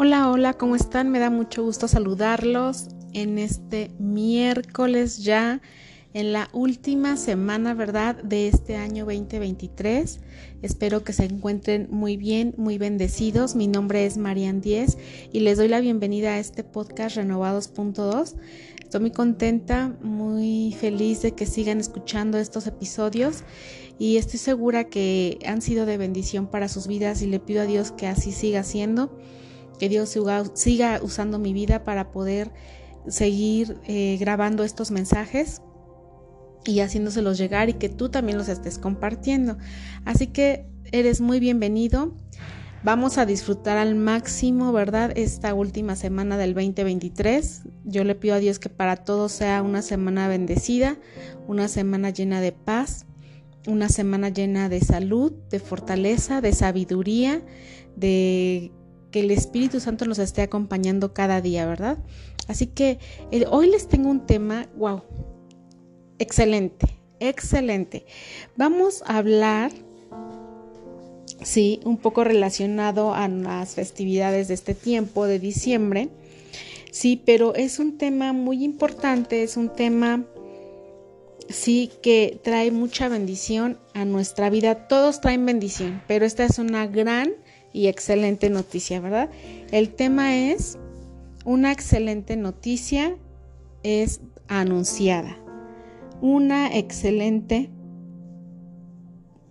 Hola, hola, ¿cómo están? Me da mucho gusto saludarlos en este miércoles ya, en la última semana, ¿verdad?, de este año 2023. Espero que se encuentren muy bien, muy bendecidos. Mi nombre es Marian Díez y les doy la bienvenida a este podcast Renovados.2. Estoy muy contenta, muy feliz de que sigan escuchando estos episodios y estoy segura que han sido de bendición para sus vidas y le pido a Dios que así siga siendo que Dios siga usando mi vida para poder seguir eh, grabando estos mensajes y haciéndoselos llegar y que tú también los estés compartiendo. Así que eres muy bienvenido. Vamos a disfrutar al máximo, ¿verdad? Esta última semana del 2023. Yo le pido a Dios que para todos sea una semana bendecida, una semana llena de paz, una semana llena de salud, de fortaleza, de sabiduría, de que el Espíritu Santo nos esté acompañando cada día, ¿verdad? Así que eh, hoy les tengo un tema, wow, excelente, excelente. Vamos a hablar, sí, un poco relacionado a las festividades de este tiempo, de diciembre, sí, pero es un tema muy importante, es un tema, sí, que trae mucha bendición a nuestra vida. Todos traen bendición, pero esta es una gran y excelente noticia, ¿verdad? El tema es, una excelente noticia es anunciada. Una excelente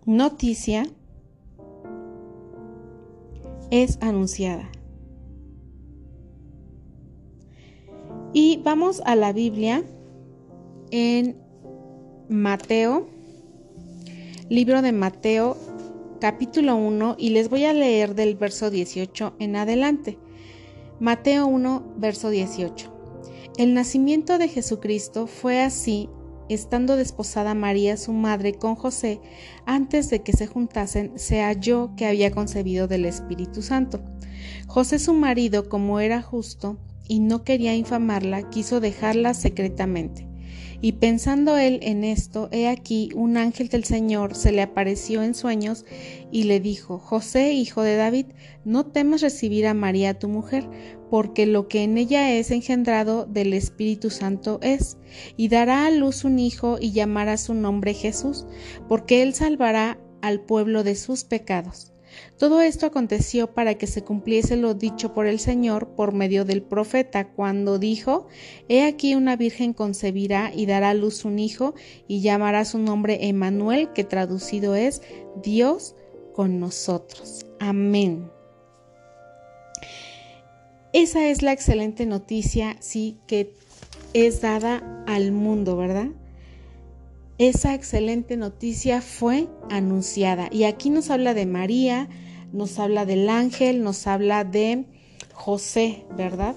noticia es anunciada. Y vamos a la Biblia en Mateo, libro de Mateo capítulo 1 y les voy a leer del verso 18 en adelante. Mateo 1, verso 18. El nacimiento de Jesucristo fue así, estando desposada María su madre con José, antes de que se juntasen, se halló que había concebido del Espíritu Santo. José su marido, como era justo y no quería infamarla, quiso dejarla secretamente. Y pensando él en esto, he aquí un ángel del Señor se le apareció en sueños y le dijo, José, hijo de David, no temas recibir a María tu mujer, porque lo que en ella es engendrado del Espíritu Santo es, y dará a luz un hijo y llamará su nombre Jesús, porque él salvará al pueblo de sus pecados. Todo esto aconteció para que se cumpliese lo dicho por el Señor por medio del profeta, cuando dijo, He aquí una virgen concebirá y dará a luz un hijo, y llamará su nombre Emmanuel, que traducido es Dios con nosotros. Amén. Esa es la excelente noticia, sí, que es dada al mundo, ¿verdad? Esa excelente noticia fue anunciada. Y aquí nos habla de María, nos habla del ángel, nos habla de José, ¿verdad?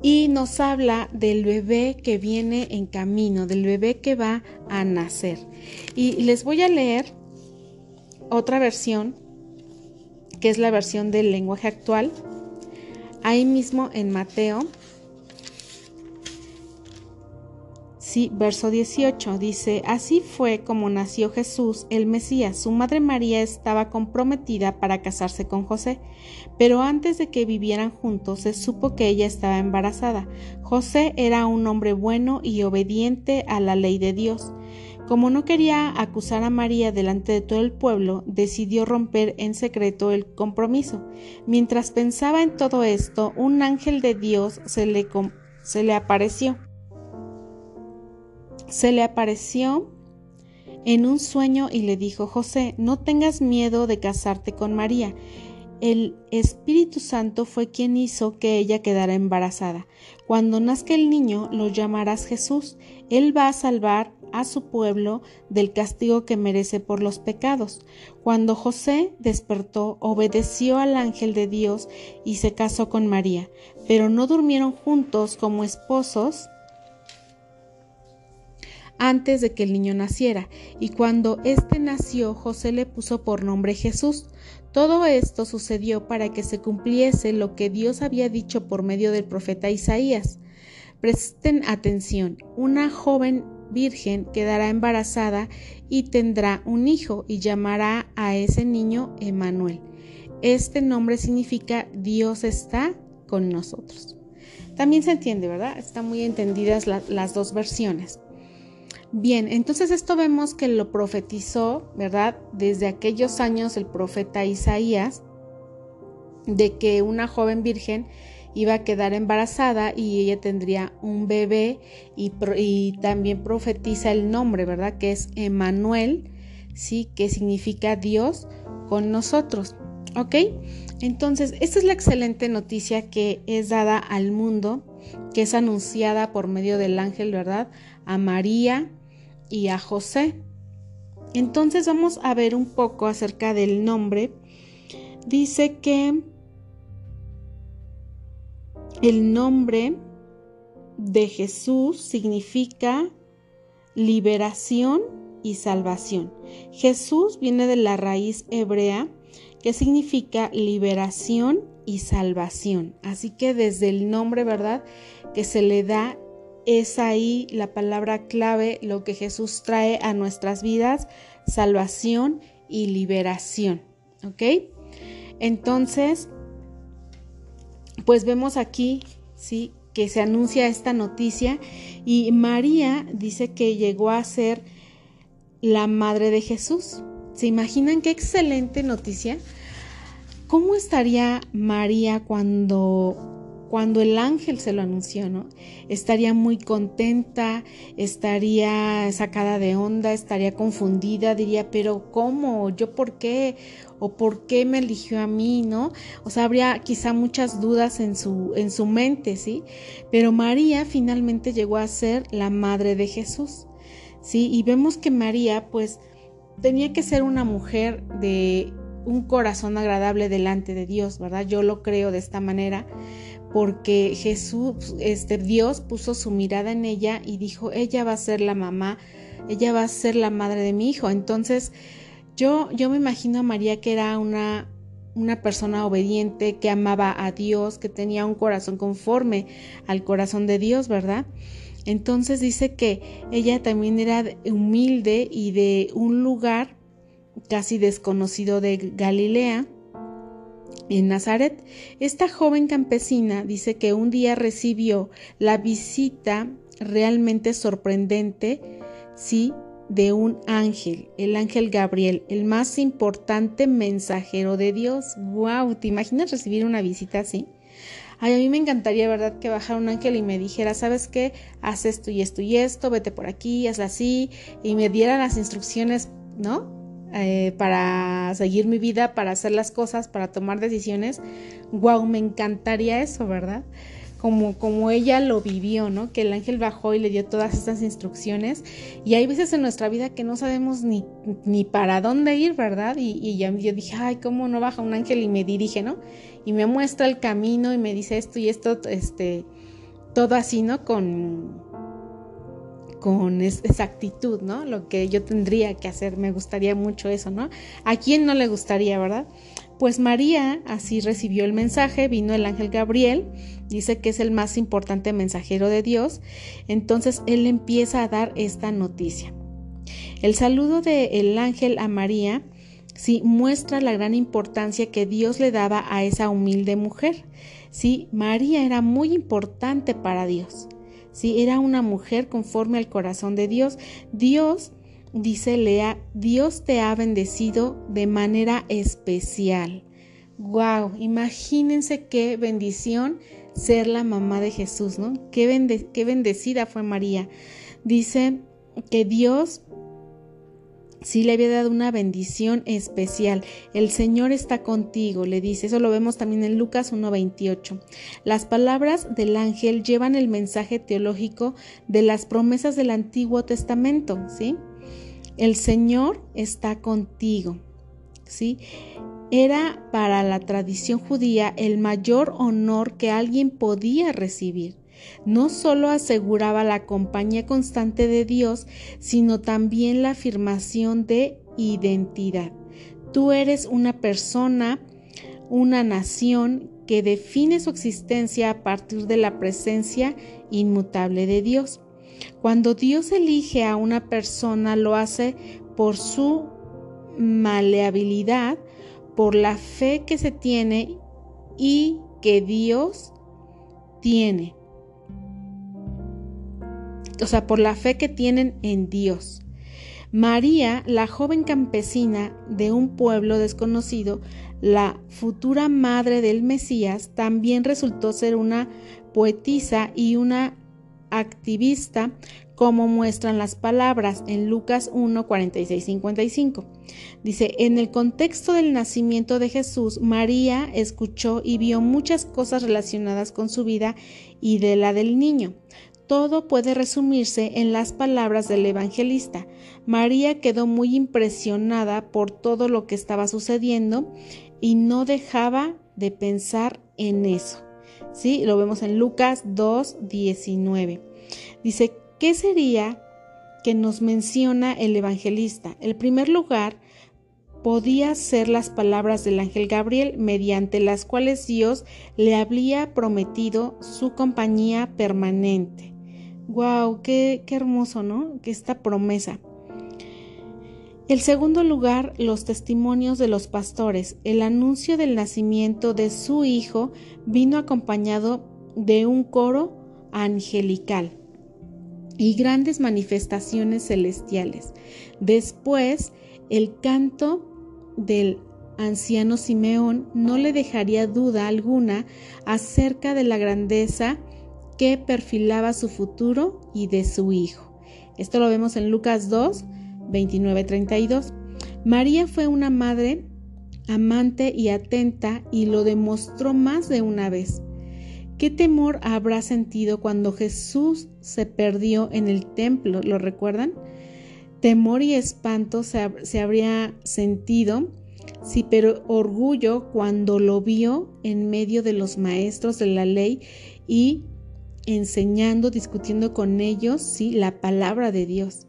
Y nos habla del bebé que viene en camino, del bebé que va a nacer. Y les voy a leer otra versión, que es la versión del lenguaje actual, ahí mismo en Mateo Sí, verso 18 dice, así fue como nació Jesús, el Mesías. Su madre María estaba comprometida para casarse con José, pero antes de que vivieran juntos se supo que ella estaba embarazada. José era un hombre bueno y obediente a la ley de Dios. Como no quería acusar a María delante de todo el pueblo, decidió romper en secreto el compromiso. Mientras pensaba en todo esto, un ángel de Dios se le, se le apareció se le apareció en un sueño y le dijo, José, no tengas miedo de casarte con María. El Espíritu Santo fue quien hizo que ella quedara embarazada. Cuando nazca el niño, lo llamarás Jesús. Él va a salvar a su pueblo del castigo que merece por los pecados. Cuando José despertó, obedeció al ángel de Dios y se casó con María, pero no durmieron juntos como esposos antes de que el niño naciera, y cuando éste nació, José le puso por nombre Jesús. Todo esto sucedió para que se cumpliese lo que Dios había dicho por medio del profeta Isaías. Presten atención, una joven virgen quedará embarazada y tendrá un hijo y llamará a ese niño Emanuel. este nombre significa Dios está con nosotros. También se entiende, ¿verdad? Están muy entendidas las dos versiones. Bien, entonces esto vemos que lo profetizó, ¿verdad? Desde aquellos años el profeta Isaías, de que una joven virgen iba a quedar embarazada y ella tendría un bebé y, también profetiza el nombre, ¿verdad? Que es Emanuel, ¿sí? Que significa Dios con nosotros, ¿ok? Entonces, esta es la excelente noticia que es dada al mundo, que es anunciada por medio del ángel, ¿verdad? A María y a José. Entonces vamos a ver un poco acerca del nombre. Dice que el nombre de Jesús significa liberación y salvación. Jesús viene de la raíz hebrea que significa liberación y salvación. Así que desde el nombre, ¿verdad? Que se le da, es ahí la palabra clave, lo que Jesús trae a nuestras vidas, salvación y liberación. ¿Ok? Entonces, pues vemos aquí, ¿sí? Que se anuncia esta noticia y María dice que llegó a ser la madre de Jesús. ¿Se imaginan qué excelente noticia? ¿Cómo estaría María cuando, cuando el ángel se lo anunció, no? Estaría muy contenta, estaría sacada de onda, estaría confundida, diría, pero ¿cómo? ¿Yo por qué? ¿O por qué me eligió a mí, no? O sea, habría quizá muchas dudas en su, en su mente, ¿sí? Pero María finalmente llegó a ser la madre de Jesús, ¿sí? Y vemos que María, pues, tenía que ser una mujer de un corazón agradable delante de Dios, ¿verdad? Yo lo creo de esta manera porque Jesús, este Dios puso su mirada en ella y dijo, ella va a ser la mamá, ella va a ser la madre de mi hijo. Entonces, yo yo me imagino a María que era una una persona obediente que amaba a Dios, que tenía un corazón conforme al corazón de Dios, ¿verdad? Entonces dice que ella también era humilde y de un lugar casi desconocido de Galilea, en Nazaret. Esta joven campesina dice que un día recibió la visita realmente sorprendente, sí, de un ángel, el ángel Gabriel, el más importante mensajero de Dios. ¡Wow! ¿Te imaginas recibir una visita así? Ay, a mí me encantaría, ¿verdad?, que bajara un ángel y me dijera, ¿sabes qué? Haz esto y esto y esto, vete por aquí, haz así, y me diera las instrucciones, ¿no? Eh, para seguir mi vida, para hacer las cosas, para tomar decisiones. Wow, me encantaría eso, ¿verdad? Como, como ella lo vivió, ¿no? Que el ángel bajó y le dio todas estas instrucciones. Y hay veces en nuestra vida que no sabemos ni, ni para dónde ir, ¿verdad? Y, y ya, yo dije, ay, ¿cómo no baja un ángel y me dirige, ¿no? Y me muestra el camino y me dice esto y esto, este, todo así, ¿no? Con, con exactitud, ¿no? Lo que yo tendría que hacer, me gustaría mucho eso, ¿no? ¿A quién no le gustaría, verdad? Pues María así recibió el mensaje, vino el ángel Gabriel, dice que es el más importante mensajero de Dios, entonces él empieza a dar esta noticia. El saludo del ángel a María sí muestra la gran importancia que Dios le daba a esa humilde mujer. Sí, María era muy importante para Dios. ¿Sí? Era una mujer conforme al corazón de Dios. Dios, dice Lea, Dios te ha bendecido de manera especial. Wow, imagínense qué bendición ser la mamá de Jesús, ¿no? Qué, qué bendecida fue María. Dice que Dios sí le había dado una bendición especial. El Señor está contigo, le dice. Eso lo vemos también en Lucas 1.28. Las palabras del ángel llevan el mensaje teológico de las promesas del Antiguo Testamento, ¿sí? El Señor está contigo, ¿sí? Era para la tradición judía el mayor honor que alguien podía recibir no solo aseguraba la compañía constante de Dios, sino también la afirmación de identidad. Tú eres una persona, una nación que define su existencia a partir de la presencia inmutable de Dios. Cuando Dios elige a una persona lo hace por su maleabilidad, por la fe que se tiene y que Dios tiene. O sea, por la fe que tienen en Dios. María, la joven campesina de un pueblo desconocido, la futura madre del Mesías, también resultó ser una poetisa y una activista como muestran las palabras en Lucas 1, 46, 55. Dice, en el contexto del nacimiento de Jesús, María escuchó y vio muchas cosas relacionadas con su vida y de la del niño. Todo puede resumirse en las palabras del evangelista. María quedó muy impresionada por todo lo que estaba sucediendo y no dejaba de pensar en eso. ¿Sí? Lo vemos en Lucas 2, 19. Dice, ¿qué sería que nos menciona el evangelista? El primer lugar podía ser las palabras del ángel Gabriel, mediante las cuales Dios le había prometido su compañía permanente. ¡Wow! Qué, qué hermoso, ¿no? Que esta promesa. El segundo lugar, los testimonios de los pastores. El anuncio del nacimiento de su hijo vino acompañado de un coro angelical y grandes manifestaciones celestiales. Después, el canto del anciano Simeón no le dejaría duda alguna acerca de la grandeza que perfilaba su futuro y de su hijo. Esto lo vemos en Lucas 2, 29, 32. María fue una madre amante y atenta y lo demostró más de una vez. ¿Qué temor habrá sentido cuando Jesús se perdió en el templo? ¿Lo recuerdan? Temor y espanto se, se habría sentido, sí, pero orgullo cuando lo vio en medio de los maestros de la ley y enseñando, discutiendo con ellos, sí, la palabra de Dios.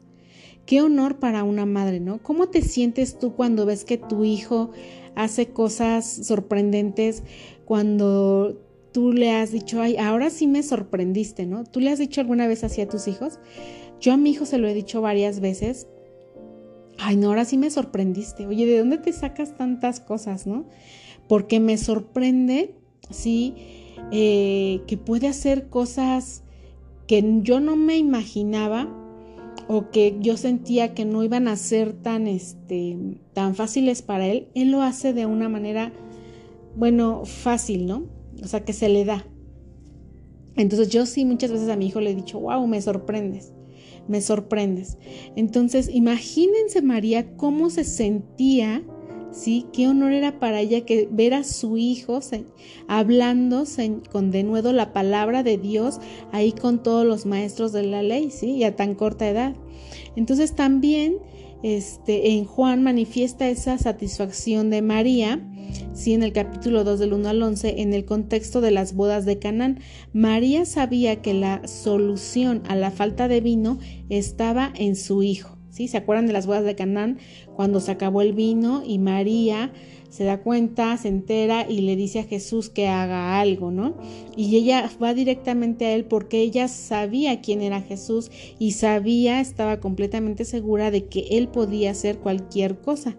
Qué honor para una madre, ¿no? ¿Cómo te sientes tú cuando ves que tu hijo hace cosas sorprendentes, cuando tú le has dicho, ay, ahora sí me sorprendiste, ¿no? ¿Tú le has dicho alguna vez así a tus hijos? Yo a mi hijo se lo he dicho varias veces. Ay, no, ahora sí me sorprendiste. Oye, ¿de dónde te sacas tantas cosas, no? Porque me sorprende, sí, eh, que puede hacer cosas que yo no me imaginaba o que yo sentía que no iban a ser tan, este, tan fáciles para él, él lo hace de una manera, bueno, fácil, ¿no? O sea, que se le da. Entonces yo sí muchas veces a mi hijo le he dicho, wow, me sorprendes, me sorprendes. Entonces imagínense María cómo se sentía ¿sí? Qué honor era para ella que ver a su hijo hablando con de nuevo la palabra de Dios ahí con todos los maestros de la ley, ¿sí? Y a tan corta edad. Entonces también este, en Juan manifiesta esa satisfacción de María, ¿sí? En el capítulo 2 del 1 al 11, en el contexto de las bodas de Canaán. María sabía que la solución a la falta de vino estaba en su hijo. ¿Se acuerdan de las bodas de Canaán? Cuando se acabó el vino y María se da cuenta, se entera y le dice a Jesús que haga algo, ¿no? Y ella va directamente a él porque ella sabía quién era Jesús y sabía, estaba completamente segura de que él podía hacer cualquier cosa.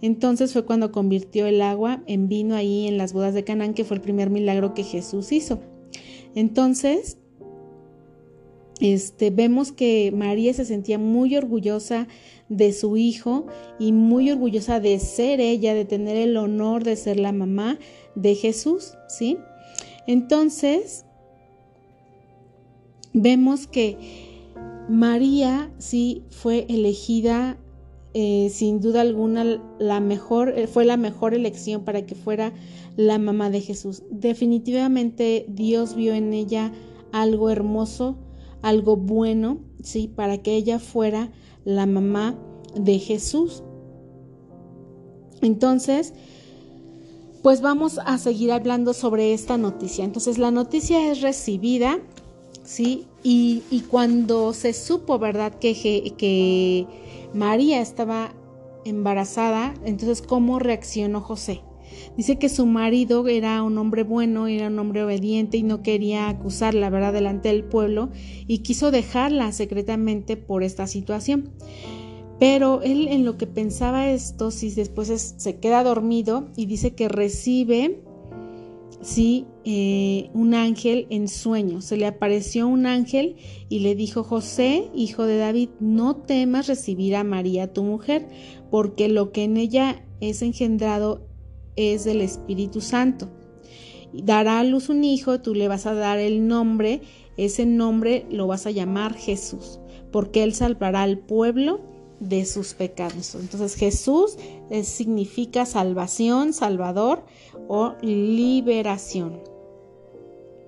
Entonces fue cuando convirtió el agua en vino ahí en las bodas de Canaán, que fue el primer milagro que Jesús hizo. Entonces, este, vemos que María se sentía muy orgullosa de su hijo y muy orgullosa de ser ella, de tener el honor de ser la mamá de Jesús, ¿sí? Entonces, vemos que María sí fue elegida eh, sin duda alguna la mejor, eh, fue la mejor elección para que fuera la mamá de Jesús. Definitivamente Dios vio en ella algo hermoso, algo bueno, ¿sí? Para que ella fuera la mamá de Jesús. Entonces, pues vamos a seguir hablando sobre esta noticia. Entonces, la noticia es recibida, ¿sí? Y, y cuando se supo, ¿verdad? Que, que María estaba embarazada, entonces, ¿cómo reaccionó José? Dice que su marido era un hombre bueno, era un hombre obediente y no quería acusarla, ¿verdad?, delante del pueblo y quiso dejarla secretamente por esta situación. Pero él en lo que pensaba esto, si después se queda dormido y dice que recibe, sí, eh, un ángel en sueño. Se le apareció un ángel y le dijo, José, hijo de David, no temas recibir a María tu mujer, porque lo que en ella es engendrado es del Espíritu Santo. Dará a luz un hijo, tú le vas a dar el nombre, ese nombre lo vas a llamar Jesús, porque él salvará al pueblo de sus pecados. Entonces Jesús eh, significa salvación, salvador o liberación.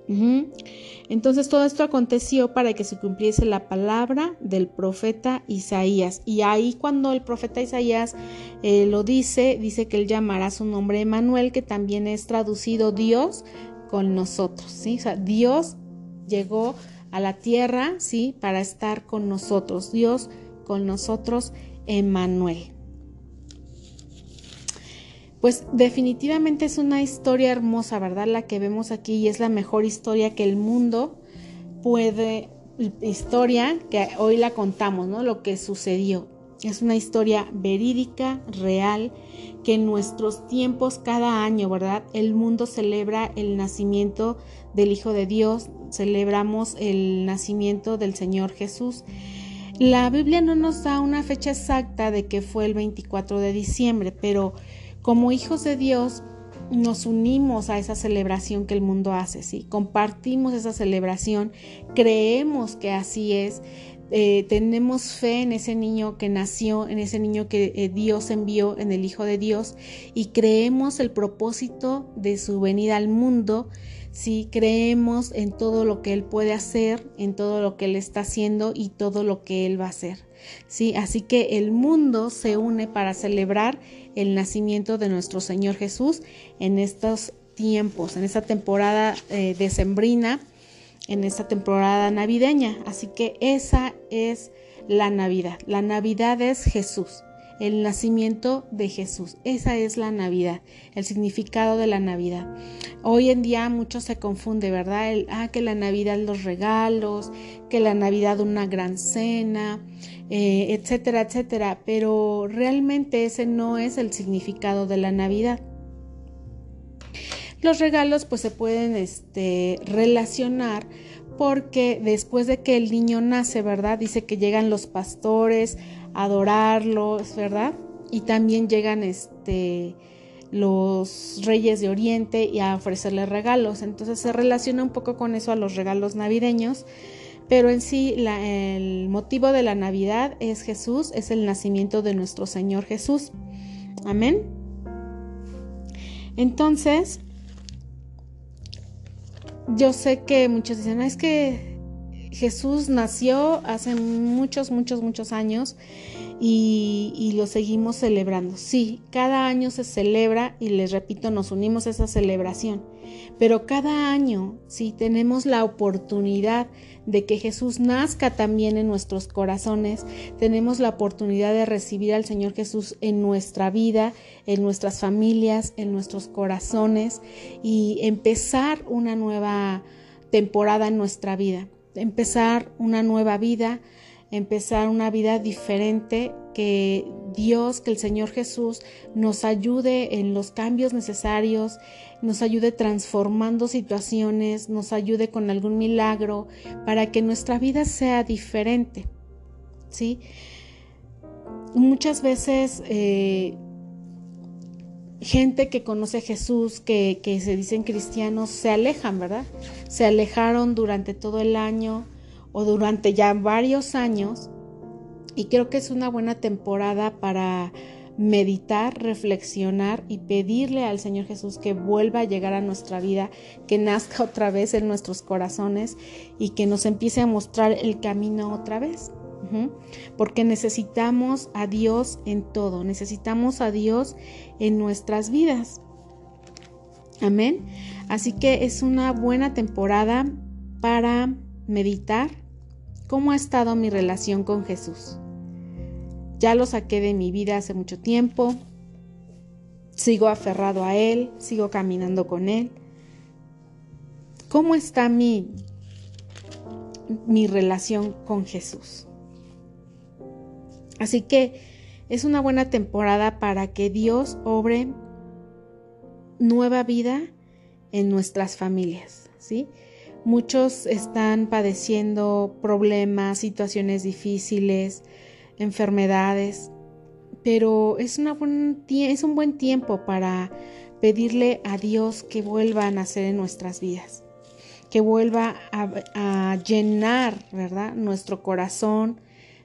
Entonces todo esto aconteció para que se cumpliese la palabra del profeta Isaías. Y ahí cuando el profeta Isaías eh, lo dice, dice que él llamará su nombre Emanuel, que también es traducido Dios con nosotros. ¿sí? O sea, Dios llegó a la tierra, ¿sí? Para estar con nosotros. Dios con nosotros Emmanuel. Pues definitivamente es una historia hermosa, ¿verdad? La que vemos aquí y es la mejor historia que el mundo puede, historia que hoy la contamos, ¿no? Lo que sucedió. Es una historia verídica, real, que en nuestros tiempos cada año, ¿verdad? El mundo celebra el nacimiento del Hijo de Dios, celebramos el nacimiento del Señor Jesús la Biblia no nos da una fecha exacta de que fue el 24 de diciembre, pero como hijos de Dios nos unimos a esa celebración que el mundo hace, ¿sí? Compartimos esa celebración, creemos que así es, eh, tenemos fe en ese niño que nació, en ese niño que eh, Dios envió, en el Hijo de Dios, y creemos el propósito de su venida al mundo si creemos en todo lo que Él puede hacer, en todo lo que Él está haciendo y todo lo que Él va a hacer. ¿sí? Así que el mundo se une para celebrar el nacimiento de nuestro Señor Jesús en estos tiempos, en esta temporada eh, decembrina, en esta temporada navideña. Así que esa es la Navidad. La Navidad es Jesús el nacimiento de Jesús. Esa es la Navidad, el significado de la Navidad. Hoy en día mucho se confunde, ¿verdad? El, ah, que la Navidad los regalos, que la Navidad una gran cena, eh, etcétera, etcétera. Pero realmente ese no es el significado de la Navidad. Los regalos pues se pueden este, relacionar porque después de que el niño nace, ¿verdad? Dice que llegan los pastores adorarlos, ¿verdad? Y también llegan este los reyes de Oriente y a ofrecerles regalos. Entonces se relaciona un poco con eso a los regalos navideños, pero en sí el motivo de la Navidad es Jesús, es el nacimiento de nuestro Señor Jesús. Amén. Entonces, yo sé que muchos dicen, es que Jesús nació hace muchos, muchos, muchos años y, lo seguimos celebrando. Sí, cada año se celebra y les repito, nos unimos a esa celebración. Pero cada año, sí, tenemos la oportunidad de que Jesús nazca también en nuestros corazones, tenemos la oportunidad de recibir al Señor Jesús en nuestra vida, en nuestras familias, en nuestros corazones y empezar una nueva temporada en nuestra vida empezar una nueva vida, empezar una vida diferente, que Dios, que el Señor Jesús nos ayude en los cambios necesarios, nos ayude transformando situaciones, nos ayude con algún milagro para que nuestra vida sea diferente. ¿Sí? Muchas veces eh, gente que conoce a Jesús, que, se dicen cristianos, se alejan, ¿verdad? Se alejaron durante todo el año o durante ya varios años y creo que es una buena temporada para meditar, reflexionar y pedirle al Señor Jesús que vuelva a llegar a nuestra vida, que nazca otra vez en nuestros corazones y que nos empiece a mostrar el camino otra vez porque necesitamos a Dios en todo, necesitamos a Dios en nuestras vidas. Amén. Así que es una buena temporada para meditar cómo ha estado mi relación con Jesús. Ya lo saqué de mi vida hace mucho tiempo, sigo aferrado a Él, sigo caminando con Él. ¿Cómo está mi, mi relación con Jesús? Así que es una buena temporada para que Dios obre nueva vida en nuestras familias, ¿sí? Muchos están padeciendo problemas, situaciones difíciles, enfermedades, pero es, un buen tiempo para pedirle a Dios que vuelva a nacer en nuestras vidas, que vuelva a, a llenar, ¿verdad? Nuestro corazón,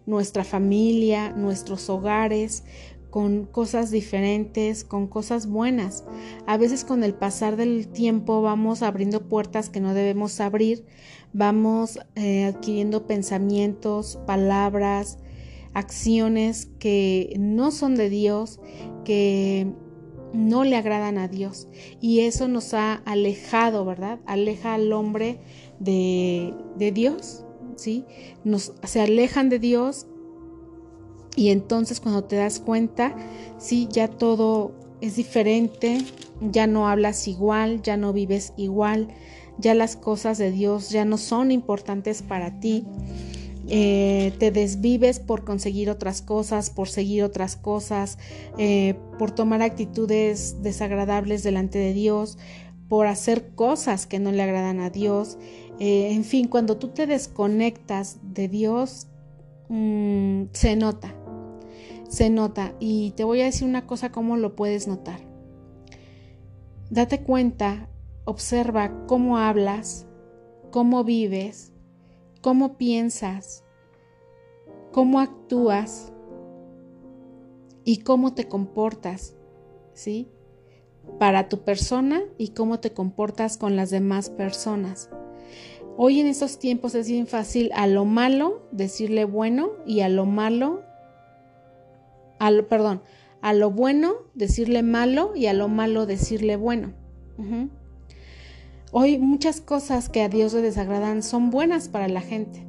nuestra familia, nuestros hogares, con cosas diferentes, con cosas buenas. A veces con el pasar del tiempo vamos abriendo puertas que no debemos abrir, vamos eh, adquiriendo pensamientos, palabras, acciones que no son de Dios, que no le agradan a Dios. Y eso nos ha alejado, ¿verdad? Aleja al hombre de, de Dios, ¿sí? Nos, se alejan de Dios y entonces cuando te das cuenta, sí, ya todo es diferente, ya no hablas igual, ya no vives igual, ya las cosas de Dios ya no son importantes para ti. Eh, te desvives por conseguir otras cosas, por seguir otras cosas, eh, por tomar actitudes desagradables delante de Dios, por hacer cosas que no le agradan a Dios. Eh, en fin, cuando tú te desconectas de Dios, mm, se nota, se nota. Y te voy a decir una cosa, cómo lo puedes notar. Date cuenta, observa cómo hablas, cómo vives, cómo piensas, cómo actúas y cómo te comportas, ¿sí? Para tu persona y cómo te comportas con las demás personas. Hoy en estos tiempos es bien fácil a lo malo decirle bueno y a lo malo a lo, perdón, a lo bueno decirle malo y a lo malo decirle bueno. Hoy muchas cosas que a Dios le desagradan son buenas para la gente,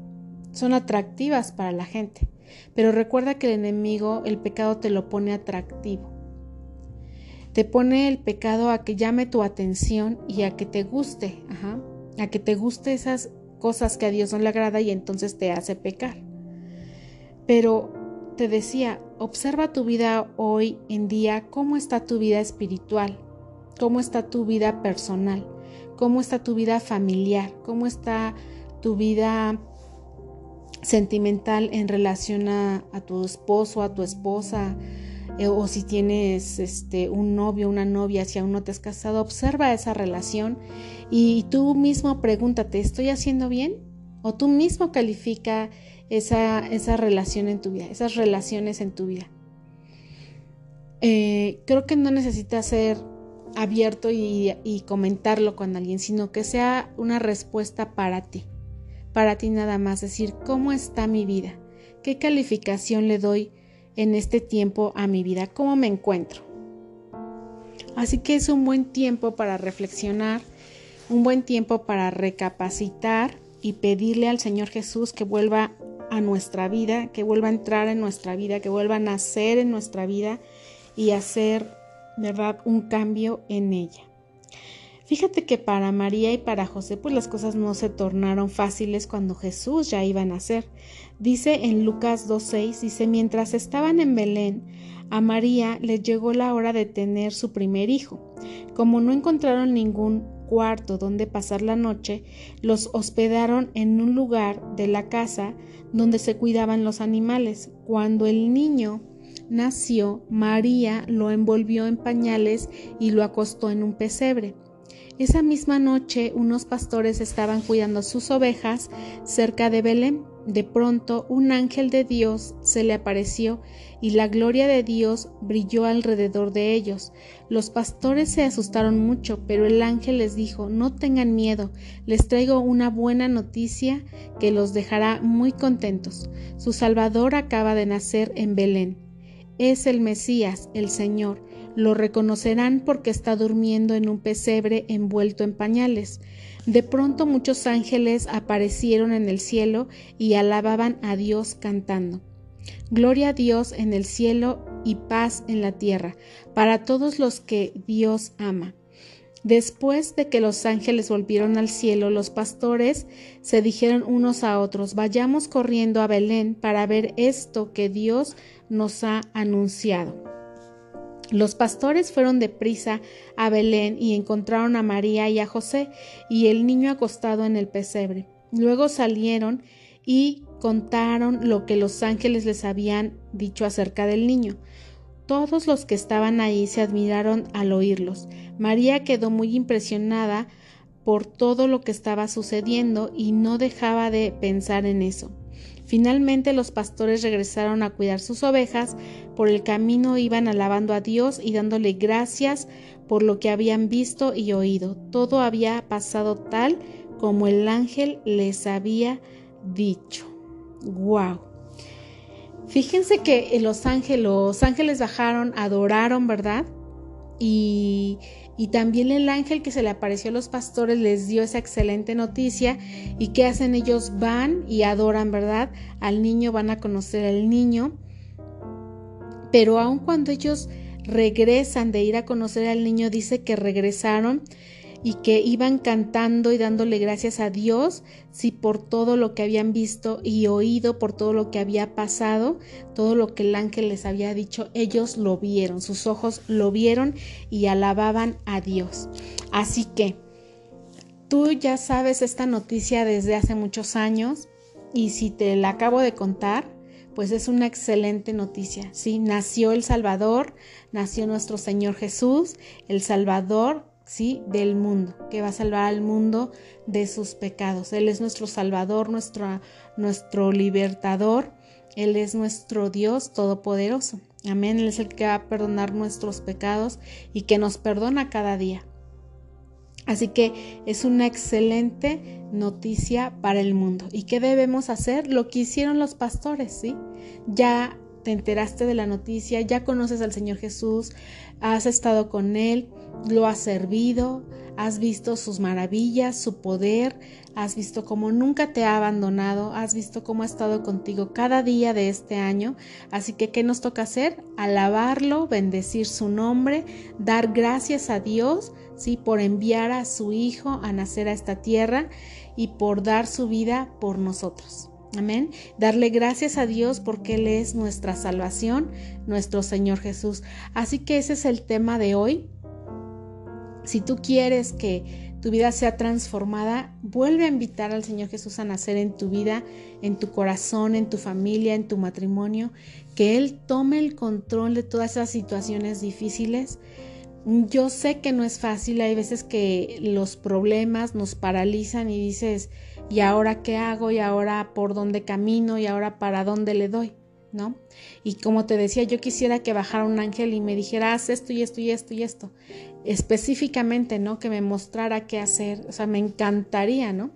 son atractivas para la gente, pero recuerda que el enemigo, el pecado te lo pone atractivo. Te pone el pecado a que llame tu atención y a que te guste, a que te guste esas cosas que a Dios no le agrada y entonces te hace pecar. Pero te decía, observa tu vida hoy en día, cómo está tu vida espiritual, cómo está tu vida personal, cómo está tu vida familiar, cómo está tu vida sentimental en relación a, tu esposo, a tu esposa, eh, o si tienes este, un novio, una novia, si aún no te has casado, observa esa relación y tú mismo pregúntate, ¿estoy haciendo bien? O tú mismo califica esa, esa relación en tu vida, esas relaciones en tu vida. Eh, creo que no necesita ser abierto y, y, comentarlo con alguien, sino que sea una respuesta para ti, para ti nada más, decir, ¿cómo está mi vida? ¿Qué calificación le doy en este tiempo a mi vida? ¿Cómo me encuentro? Así que es un buen tiempo para reflexionar, un buen tiempo para recapacitar y pedirle al Señor Jesús que vuelva a nuestra vida, que vuelva a entrar en nuestra vida, que vuelva a nacer en nuestra vida y hacer, ¿verdad?, un cambio en ella. Fíjate que para María y para José, pues las cosas no se tornaron fáciles cuando Jesús ya iba a nacer. Dice en Lucas 2.6, dice, mientras estaban en Belén, a María le llegó la hora de tener su primer hijo. Como no encontraron ningún cuarto donde pasar la noche, los hospedaron en un lugar de la casa donde se cuidaban los animales. Cuando el niño nació, María lo envolvió en pañales y lo acostó en un pesebre. Esa misma noche unos pastores estaban cuidando sus ovejas cerca de Belén. De pronto un ángel de Dios se le apareció y la gloria de Dios brilló alrededor de ellos. Los pastores se asustaron mucho, pero el ángel les dijo, no tengan miedo, les traigo una buena noticia que los dejará muy contentos. Su Salvador acaba de nacer en Belén. Es el Mesías, el Señor. Lo reconocerán porque está durmiendo en un pesebre envuelto en pañales. De pronto muchos ángeles aparecieron en el cielo y alababan a Dios cantando. Gloria a Dios en el cielo y paz en la tierra, para todos los que Dios ama. Después de que los ángeles volvieron al cielo, los pastores se dijeron unos a otros, vayamos corriendo a Belén para ver esto que Dios nos ha anunciado. Los pastores fueron deprisa a Belén y encontraron a María y a José y el niño acostado en el pesebre. Luego salieron y contaron lo que los ángeles les habían dicho acerca del niño. Todos los que estaban ahí se admiraron al oírlos. María quedó muy impresionada por todo lo que estaba sucediendo y no dejaba de pensar en eso. Finalmente los pastores regresaron a cuidar sus ovejas, por el camino iban alabando a Dios y dándole gracias por lo que habían visto y oído. Todo había pasado tal como el ángel les había dicho. ¡Wow! Fíjense que los ángeles, los ángeles bajaron, adoraron, ¿verdad? Y, y, también el ángel que se le apareció a los pastores les dio esa excelente noticia. ¿Y qué hacen ellos? Van y adoran, ¿verdad? Al niño, van a conocer al niño. Pero aun cuando ellos regresan de ir a conocer al niño, dice que regresaron y que iban cantando y dándole gracias a Dios, si por todo lo que habían visto y oído, por todo lo que había pasado, todo lo que el ángel les había dicho, ellos lo vieron, sus ojos lo vieron y alababan a Dios. Así que tú ya sabes esta noticia desde hace muchos años y si te la acabo de contar, pues es una excelente noticia. Sí, nació el Salvador, nació nuestro Señor Jesús, el Salvador del mundo, que va a salvar al mundo de sus pecados. Él es nuestro Salvador, nuestro, nuestro libertador, Él es nuestro Dios todopoderoso. Amén, Él es el que va a perdonar nuestros pecados y que nos perdona cada día. Así que es una excelente noticia para el mundo. ¿Y qué debemos hacer? Lo que hicieron los pastores, ¿sí? Ya te enteraste de la noticia, ya conoces al Señor Jesús, has estado con Él, lo has servido, has visto sus maravillas, su poder, has visto cómo nunca te ha abandonado, has visto cómo ha estado contigo cada día de este año. Así que, ¿qué nos toca hacer? Alabarlo, bendecir su nombre, dar gracias a Dios, ¿sí? Por enviar a su Hijo a nacer a esta tierra y por dar su vida por nosotros. Amén. Darle gracias a Dios porque Él es nuestra salvación, nuestro Señor Jesús. Así que ese es el tema de hoy. Si tú quieres que tu vida sea transformada, vuelve a invitar al Señor Jesús a nacer en tu vida, en tu corazón, en tu familia, en tu matrimonio, que Él tome el control de todas esas situaciones difíciles. Yo sé que no es fácil, hay veces que los problemas nos paralizan y dices, ¿y ahora qué hago? ¿Y ahora por dónde camino? ¿Y ahora para dónde le doy? ¿No? Y como te decía, yo quisiera que bajara un ángel y me dijera, haz esto y esto y esto y esto. Específicamente, ¿no? Que me mostrara qué hacer. O sea, me encantaría, ¿no?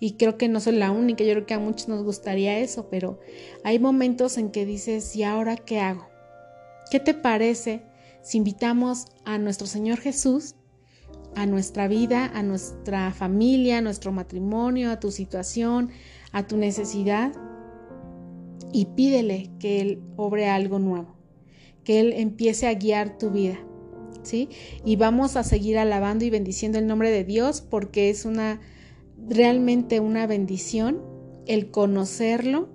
Y creo que no soy la única, yo creo que a muchos nos gustaría eso, pero hay momentos en que dices, ¿y ahora qué hago? ¿Qué te parece si invitamos a nuestro Señor Jesús a nuestra vida, a nuestra familia, a nuestro matrimonio, a tu situación, a tu necesidad y pídele que Él obre algo nuevo, que Él empiece a guiar tu vida. ¿Sí? Y vamos a seguir alabando y bendiciendo el nombre de Dios porque es una realmente una bendición el conocerlo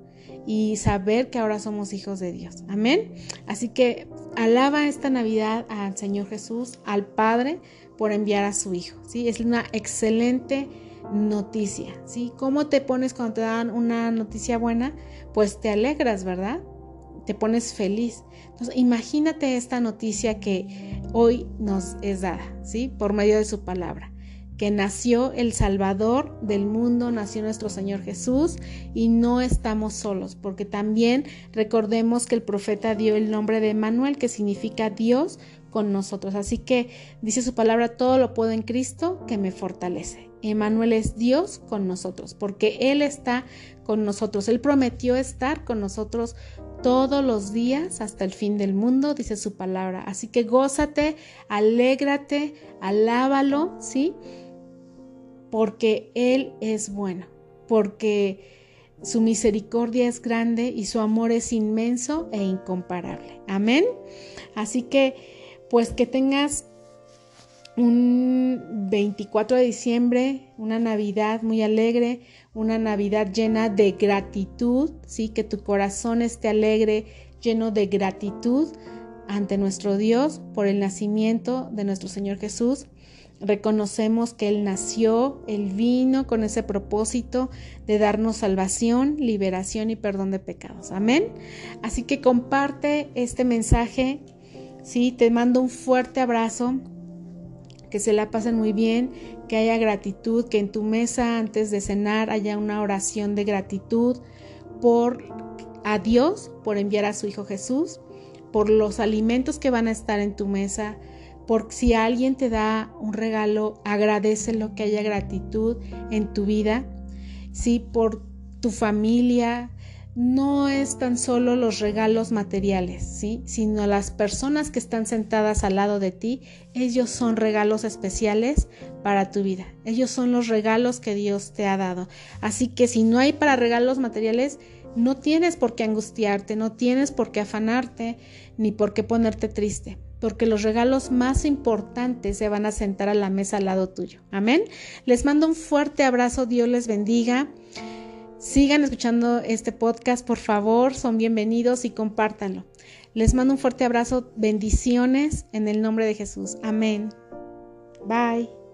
y saber que ahora somos hijos de Dios. Amén. Así que alaba esta Navidad al Señor Jesús, al Padre, por enviar a su hijo. ¿sí? Es una excelente noticia. ¿sí? ¿Cómo te pones cuando te dan una noticia buena? Pues te alegras, ¿verdad? Te pones feliz. Entonces, imagínate esta noticia que hoy nos es dada, ¿sí? Por medio de su palabra que nació el Salvador del mundo, nació nuestro Señor Jesús y no estamos solos, porque también recordemos que el profeta dio el nombre de Manuel, que significa Dios con nosotros. Así que dice su palabra, todo lo puedo en Cristo que me fortalece. Emanuel es Dios con nosotros, porque Él está con nosotros. Él prometió estar con nosotros todos los días hasta el fin del mundo, dice su palabra. Así que gózate, alégrate, alábalo, ¿sí? Porque Él es bueno, porque su misericordia es grande y su amor es inmenso e incomparable. Amén. Así que pues que tengas un 24 de diciembre, una Navidad muy alegre, una Navidad llena de gratitud, sí, que tu corazón esté alegre, lleno de gratitud ante nuestro Dios por el nacimiento de nuestro Señor Jesús. Reconocemos que Él nació, Él vino con ese propósito de darnos salvación, liberación y perdón de pecados. Amén. Así que comparte este mensaje. Sí, te mando un fuerte abrazo que se la pasen muy bien, que haya gratitud, que en tu mesa antes de cenar haya una oración de gratitud por a Dios, por enviar a su Hijo Jesús, por los alimentos que van a estar en tu mesa, por si alguien te da un regalo, agradecelo, que haya gratitud en tu vida, sí, por tu familia, no es tan solo los regalos materiales, ¿sí? sino las personas que están sentadas al lado de ti, ellos son regalos especiales para tu vida. Ellos son los regalos que Dios te ha dado. Así que si no hay para regalos materiales, no tienes por qué angustiarte, no tienes por qué afanarte, ni por qué ponerte triste, porque los regalos más importantes se van a sentar a la mesa al lado tuyo. Amén. Les mando un fuerte abrazo, Dios les bendiga. Sigan escuchando este podcast, por favor, son bienvenidos y compártanlo. Les mando un fuerte abrazo, bendiciones en el nombre de Jesús. Amén. Bye.